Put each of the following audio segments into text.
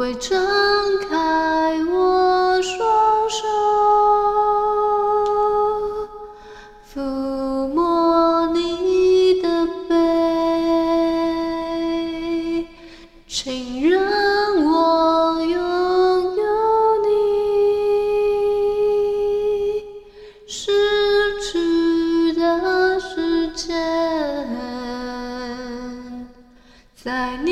会张开我双手，抚摸你的背，请让我拥有你失去的时间。在你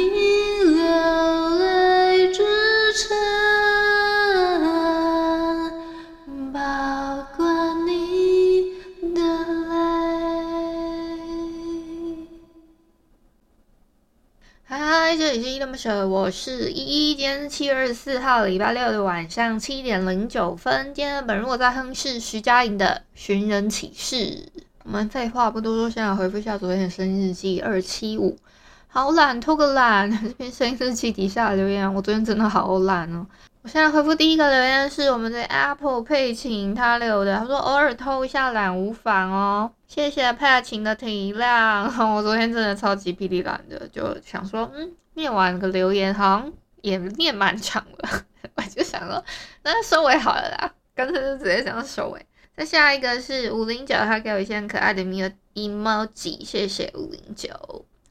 这里是伊豆么舍，我是依依。今天是七月二十四号，礼拜六的晚上七点零九分。今天的本日我在哼是徐佳莹的《寻人启事》。我们废话不多说，先来回复一下昨天的声音日记二七五。好懒，偷个懒。这篇声音日记底下留言，我昨天真的好懒哦。现在回复第一个留言是我们的 Apple 佩琴他留的，他说偶尔偷一下懒无妨哦，谢谢佩琴的体谅。我昨天真的超级霹雳懒的，就想说，嗯，念完个留言好像也念蛮长了，我就想说，那收尾好了啦，干脆就直接这样收尾。那下一个是五零九，他给我一些很可爱的 emoji，谢谢五零九。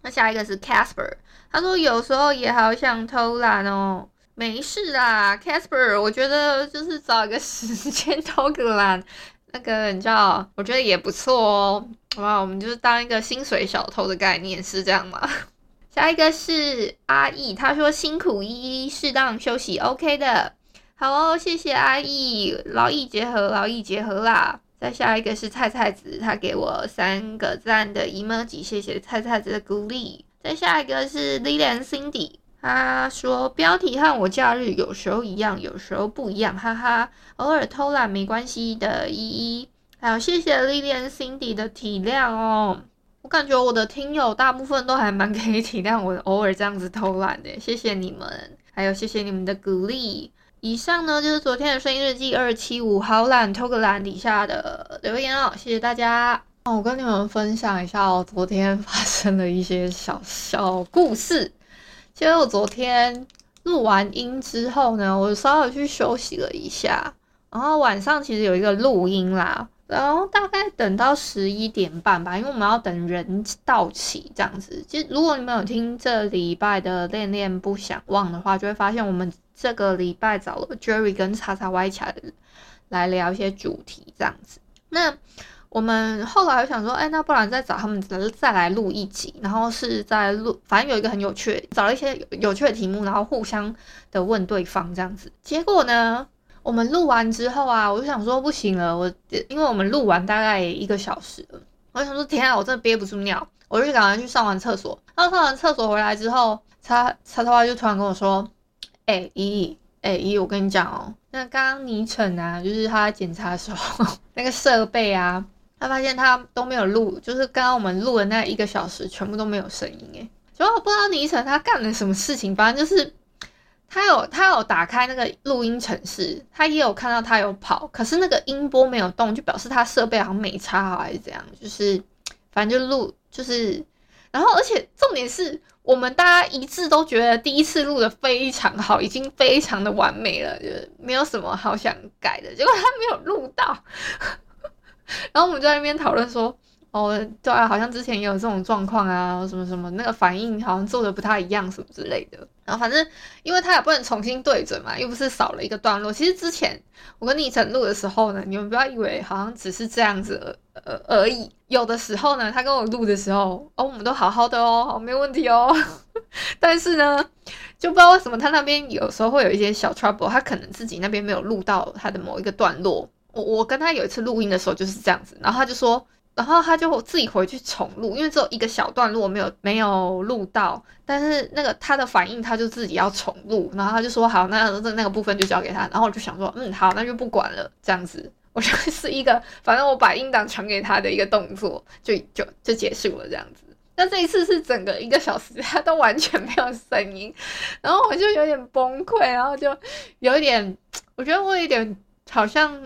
那下一个是 Casper，他说有时候也好想偷懒哦，没事啦，Casper，我觉得就是找一个时间偷个懒，那个你知道，我觉得也不错哦。哇，我们就是当一个薪水小偷的概念，是这样吗？下一个是阿易，他说辛苦依依，适当休息，OK 的。好哦，谢谢阿易，劳逸结合，劳逸结合啦。再下一个是菜菜子，他给我三个赞的 emoji，谢谢菜菜子的鼓励。再下一个是 Lilian Cindy，他说标题和我假日有时候一样，有时候不一样，哈哈，偶尔偷懒没关系的，依依。还有谢谢 Lilian Cindy 的体谅哦，我感觉我的听友大部分都还蛮可以体谅我偶尔这样子偷懒的，谢谢你们，还有谢谢你们的鼓励。以上呢就是昨天的声音日记二七五，好懒偷个懒底下的留言哦，谢谢大家。哦，我跟你们分享一下哦，昨天发生的一些小小故事。其实我昨天录完音之后呢，我稍微去休息了一下，然后晚上其实有一个录音啦，然后大概等到十一点半吧，因为我们要等人到齐这样子。其实如果你们有听这礼拜的恋恋不想忘的话，就会发现我们。这个礼拜找了 Jerry 跟叉叉 Y 起来来聊一些主题，这样子。那我们后来想说，哎，那不然再找他们再来录一集，然后是在录，反正有一个很有趣，找了一些有，趣的题目，然后互相的问对方这样子。结果呢，我们录完之后啊，我就想说不行了，我因为我们录完大概一个小时了，我就想说天啊，我真的憋不住尿，我就赶快去上完厕所。然后上完厕所回来之后，叉叉叉 Y 就突然跟我说。哎、欸，依依，哎、欸，依依，我跟你讲哦，那刚刚倪晨啊，就是他检查的时候，那个设备啊，他发现他都没有录，就是刚刚我们录的那一个小时，全部都没有声音，哎，就不知道倪晨他干了什么事情，反正就是他有他有打开那个录音程式，他也有看到他有跑，可是那个音波没有动，就表示他设备好像没插好还是怎样，就是反正就录就是。然后，而且重点是我们大家一致都觉得第一次录的非常好，已经非常的完美了，就是没有什么好想改的。结果他没有录到，然后我们就在那边讨论说。哦，对啊，好像之前也有这种状况啊，什么什么那个反应好像做的不太一样，什么之类的。然后反正因为他也不能重新对准嘛，又不是少了一个段落。其实之前我跟倪晨录的时候呢，你们不要以为好像只是这样子而而已。有的时候呢，他跟我录的时候，哦，我们都好好的哦，好没问题哦。但是呢，就不知道为什么他那边有时候会有一些小 trouble，他可能自己那边没有录到他的某一个段落。我我跟他有一次录音的时候就是这样子，然后他就说。然后他就自己回去重录，因为只有一个小段落没有没有录到，但是那个他的反应他就自己要重录，然后他就说好，那那那个部分就交给他，然后我就想说，嗯，好，那就不管了，这样子，我就是一个反正我把音档传给他的一个动作，就就就结束了这样子。那这一次是整个一个小时，他都完全没有声音，然后我就有点崩溃，然后就有一点，我觉得我有点好像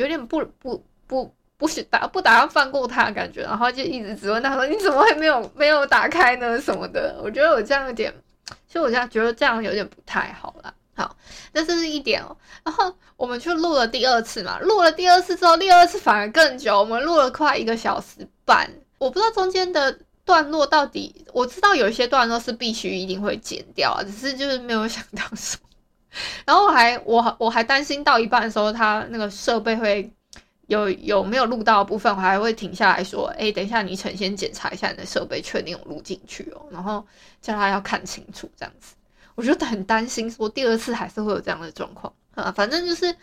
有点不不不不是打不打算放过他的感觉，然后就一直质问他说，你怎么会没有没有打开呢什么的？我觉得我这样有点，其实我现在觉得这样有点不太好啦。好，那这是一点哦。然后我们去录了第二次嘛，录了第二次之后，第二次反而更久，我们录了快一个小时半，我不知道中间的。段落到底我知道有一些段落是必须一定会剪掉啊，只是就是没有想到什么。然后我还我我还担心到一半的时候，他那个设备会有有没有录到部分，我还会停下来说：“哎，等一下，你请先检查一下你的设备，确定有录进去哦。”然后叫他要看清楚这样子。我就很担心说第二次还是会有这样的状况啊。反正就是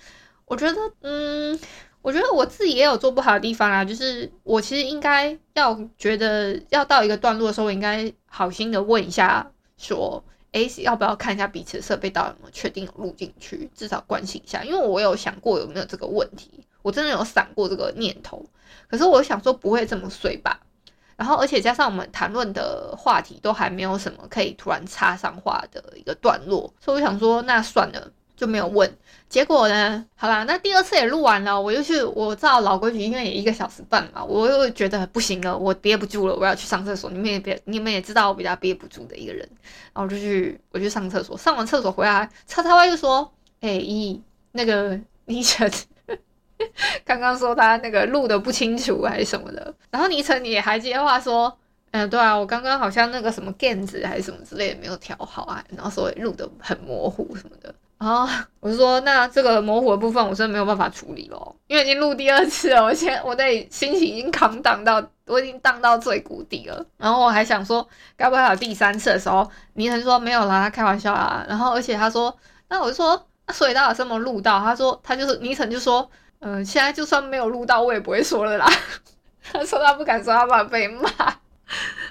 我觉得嗯。我觉得我自己也有做不好的地方啊，就是我其实应该要觉得要到一个段落的时候，我应该好心的问一下，说，诶，要不要看一下彼此的设备到底有没有确定有录进去，至少关心一下，因为我有想过有没有这个问题，我真的有闪过这个念头，可是我想说不会这么碎吧，然后而且加上我们谈论的话题都还没有什么可以突然插上话的一个段落，所以我想说那算了。就没有问，结果呢？好啦，那第二次也录完了，我又去，我照老规矩，因为也一个小时半嘛，我又觉得不行了，我憋不住了，我要去上厕所。你们也别，你们也知道我比较憋不住的一个人，然后我就去，我去上厕所。上完厕所回来，叉叉 Y 就说：“哎、欸，一那个倪晨，刚刚说他那个录的不清楚还是什么的。”然后倪晨也还接话说：“嗯、对啊，我刚刚好像那个什么 gain 值还是什么之类的没有调好啊，然后所以录的很模糊什么的。”然后我就说，那这个模糊的部分，我真的没有办法处理咯，因为已经录第二次了，我现在我的心情已经扛荡到，我已经荡到最谷底了。然后我还想说，该不会还有第三次的时候，倪晨说没有啦，他开玩笑啦。然后而且他说，那我就说，那所以他有这么录到？他说他就是倪晨就说，嗯、现在就算没有录到，我也不会说了啦。他说他不敢说，他怕被骂。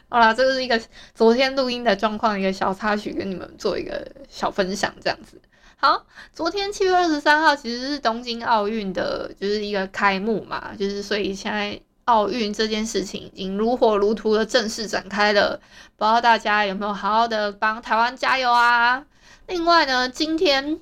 好啦，这个是一个昨天录音的状况，一个小插曲，跟你们做一个小分享，这样子。好，昨天七月二十三号其实是东京奥运的，就是一个开幕嘛，就是所以现在奥运这件事情已经如火如荼的正式展开了，不知道大家有没有好好的帮台湾加油啊？另外呢，今天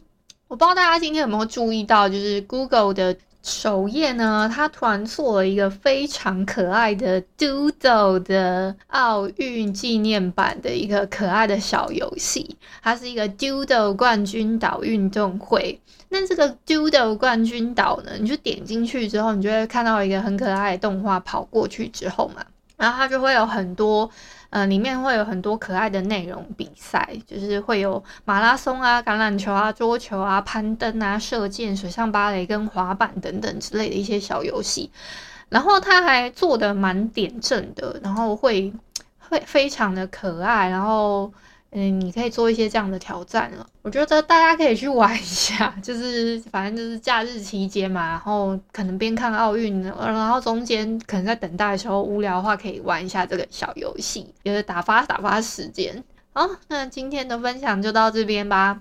我不知道大家今天有没有注意到，就是 Google 的。首页呢，他突然做了一个非常可爱的 Doodle 的奥运纪念版的一个可爱的小游戏，它是一个 Doodle 冠军岛运动会。那这个 Doodle 冠军岛呢，你就点进去之后，你就会看到一个很可爱的动画跑过去之后嘛，然后它就会有很多。呃，里面会有很多可爱的内容比赛，就是会有马拉松啊、橄榄球啊、桌球啊、攀登啊、射箭、水上芭蕾跟滑板等等之类的一些小游戏。然后他还做的蛮点阵的，然后会会非常的可爱，然后。嗯，你可以做一些这样的挑战了。我觉得大家可以去玩一下，就是反正就是假日期间嘛，然后可能边看奥运，然后中间可能在等待的时候无聊的话，可以玩一下这个小游戏，也是打发打发时间。好，那今天的分享就到这边吧。